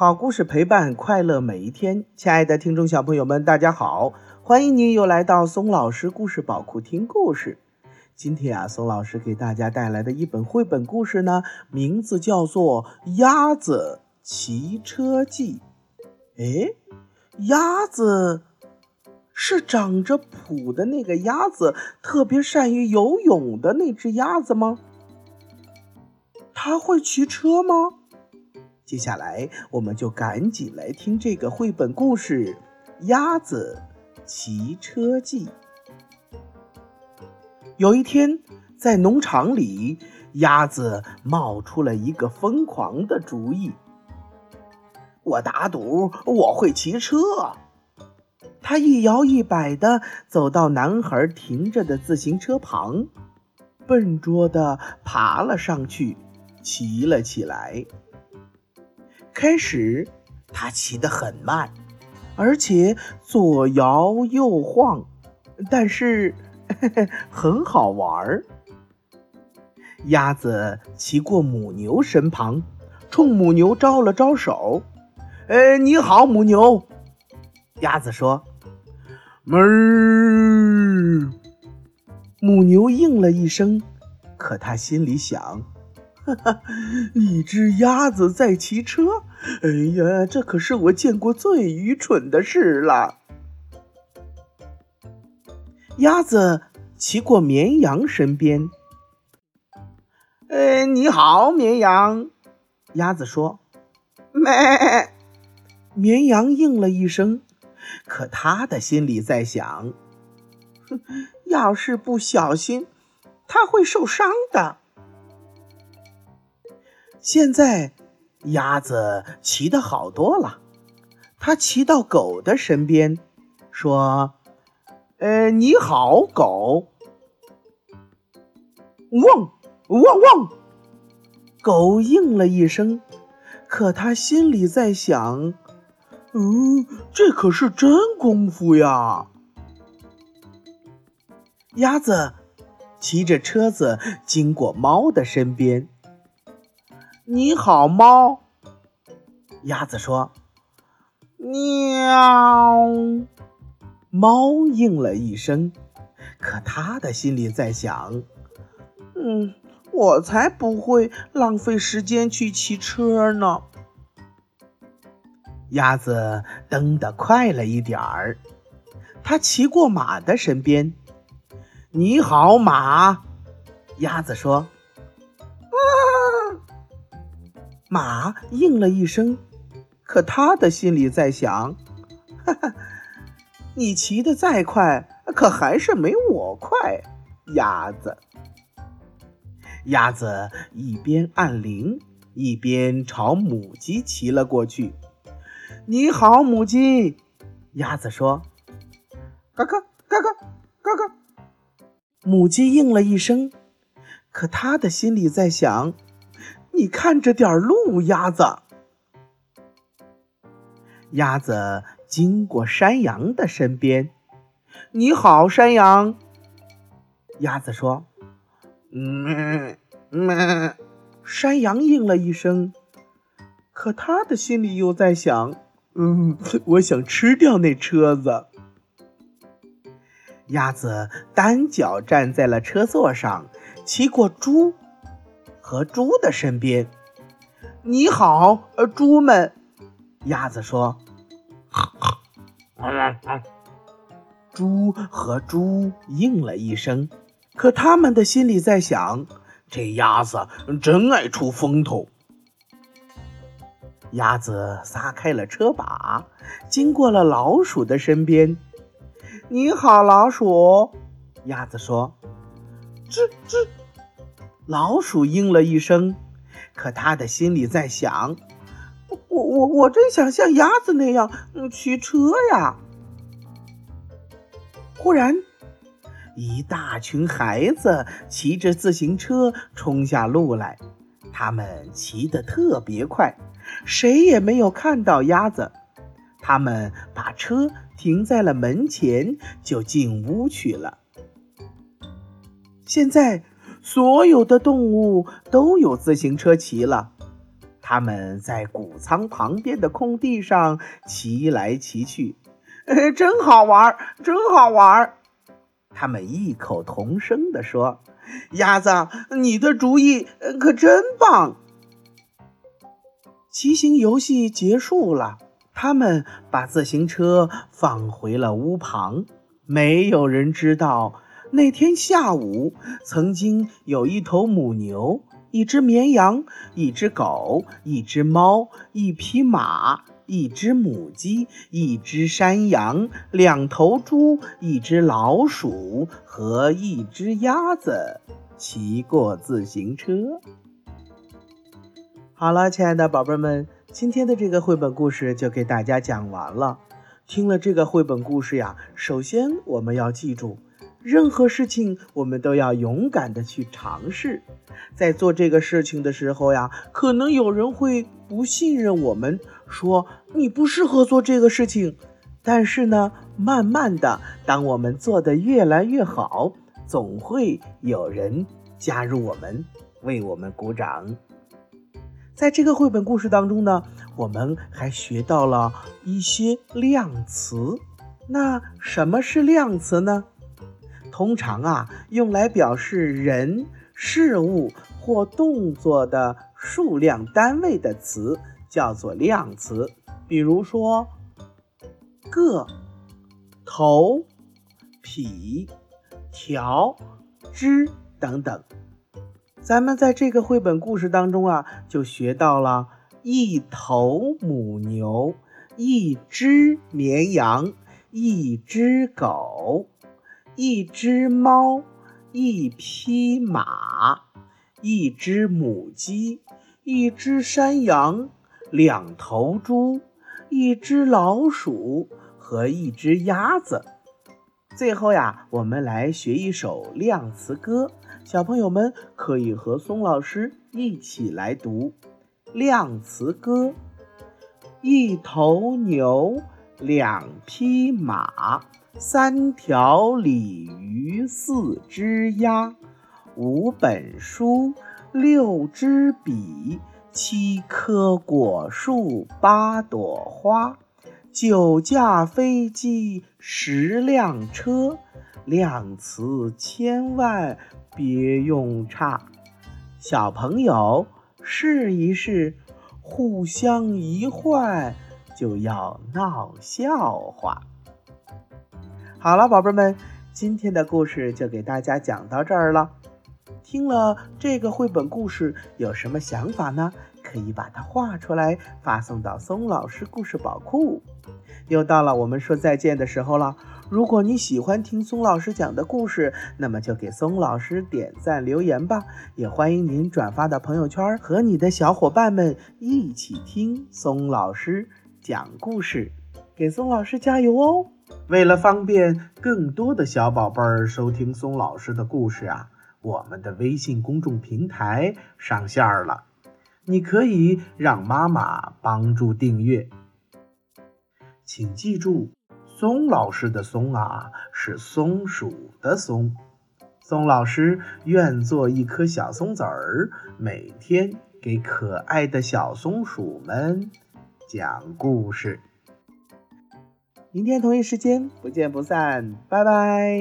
好故事陪伴快乐每一天，亲爱的听众小朋友们，大家好，欢迎您又来到松老师故事宝库听故事。今天啊，松老师给大家带来的一本绘本故事呢，名字叫做《鸭子骑车记》。哎，鸭子是长着蹼的那个鸭子，特别善于游泳的那只鸭子吗？它会骑车吗？接下来，我们就赶紧来听这个绘本故事《鸭子骑车记》。有一天，在农场里，鸭子冒出了一个疯狂的主意。我打赌我会骑车。它一摇一摆地走到男孩停着的自行车旁，笨拙地爬了上去，骑了起来。开始，他骑得很慢，而且左摇右晃，但是 很好玩儿。鸭子骑过母牛身旁，冲母牛招了招手：“哎，你好，母牛。”鸭子说：“哞。”母牛应了一声，可它心里想。哈哈，一只鸭子在骑车，哎呀，这可是我见过最愚蠢的事了。鸭子骑过绵羊身边，哎，你好，绵羊。鸭子说：“咩。”绵羊应了一声，可他的心里在想：哼，要是不小心，他会受伤的。现在，鸭子骑得好多了。它骑到狗的身边，说：“呃，你好，狗。”汪汪汪！狗应了一声，可它心里在想：“嗯，这可是真功夫呀。”鸭子骑着车子经过猫的身边。你好，猫。鸭子说：“喵。”猫应了一声，可它的心里在想：“嗯，我才不会浪费时间去骑车呢。”鸭子蹬得快了一点儿，它骑过马的身边。“你好，马。”鸭子说。马应了一声，可他的心里在想：“哈哈，你骑得再快，可还是没我快。”鸭子，鸭子一边按铃，一边朝母鸡骑了过去。“你好，母鸡。”鸭子说。“嘎嘎嘎嘎嘎嘎。”母鸡应了一声，可它的心里在想。你看着点路，鸭子。鸭子经过山羊的身边。你好，山羊。鸭子说：“嗯嗯。”山羊应了一声，可他的心里又在想：“嗯，我想吃掉那车子。”鸭子单脚站在了车座上，骑过猪。和猪的身边，你好，呃，猪们。鸭子说：“ 猪和猪应了一声，可他们的心里在想：这鸭子真爱出风头。”鸭子撒开了车把，经过了老鼠的身边。你好，老鼠。鸭子说：“吱吱。”老鼠应了一声，可他的心里在想：“我我我真想像鸭子那样骑车呀！”忽然，一大群孩子骑着自行车冲下路来，他们骑得特别快，谁也没有看到鸭子。他们把车停在了门前，就进屋去了。现在。所有的动物都有自行车骑了，他们在谷仓旁边的空地上骑来骑去，真好玩儿，真好玩儿。他们异口同声地说：“鸭子，你的主意可真棒！”骑行游戏结束了，他们把自行车放回了屋旁。没有人知道，那天下午曾经有一头母牛。一只绵羊，一只狗，一只猫，一匹马，一只母鸡，一只山羊，两头猪，一只老鼠和一只鸭子骑过自行车。好了，亲爱的宝贝们，今天的这个绘本故事就给大家讲完了。听了这个绘本故事呀，首先我们要记住。任何事情，我们都要勇敢的去尝试。在做这个事情的时候呀，可能有人会不信任我们，说你不适合做这个事情。但是呢，慢慢的，当我们做的越来越好，总会有人加入我们，为我们鼓掌。在这个绘本故事当中呢，我们还学到了一些量词。那什么是量词呢？通常啊，用来表示人、事物或动作的数量单位的词叫做量词。比如说，个、头、匹、条、只等等。咱们在这个绘本故事当中啊，就学到了一头母牛、一只绵羊、一只狗。一只猫，一匹马，一只母鸡，一只山羊，两头猪，一只老鼠和一只鸭子。最后呀，我们来学一首量词歌，小朋友们可以和松老师一起来读量词歌：一头牛，两匹马。三条鲤鱼，四只鸭，五本书，六支笔，七棵果树，八朵花，九架飞机，十辆车。量词千万别用差，小朋友试一试，互相一换就要闹笑话。好了，宝贝们，今天的故事就给大家讲到这儿了。听了这个绘本故事，有什么想法呢？可以把它画出来，发送到松老师故事宝库。又到了我们说再见的时候了。如果你喜欢听松老师讲的故事，那么就给松老师点赞留言吧。也欢迎您转发到朋友圈，和你的小伙伴们一起听松老师讲故事。给松老师加油哦！为了方便更多的小宝贝儿收听松老师的故事啊，我们的微信公众平台上线了，你可以让妈妈帮助订阅。请记住，松老师的“松”啊是松鼠的“松”。松老师愿做一颗小松子儿，每天给可爱的小松鼠们讲故事。明天同一时间不见不散，拜拜。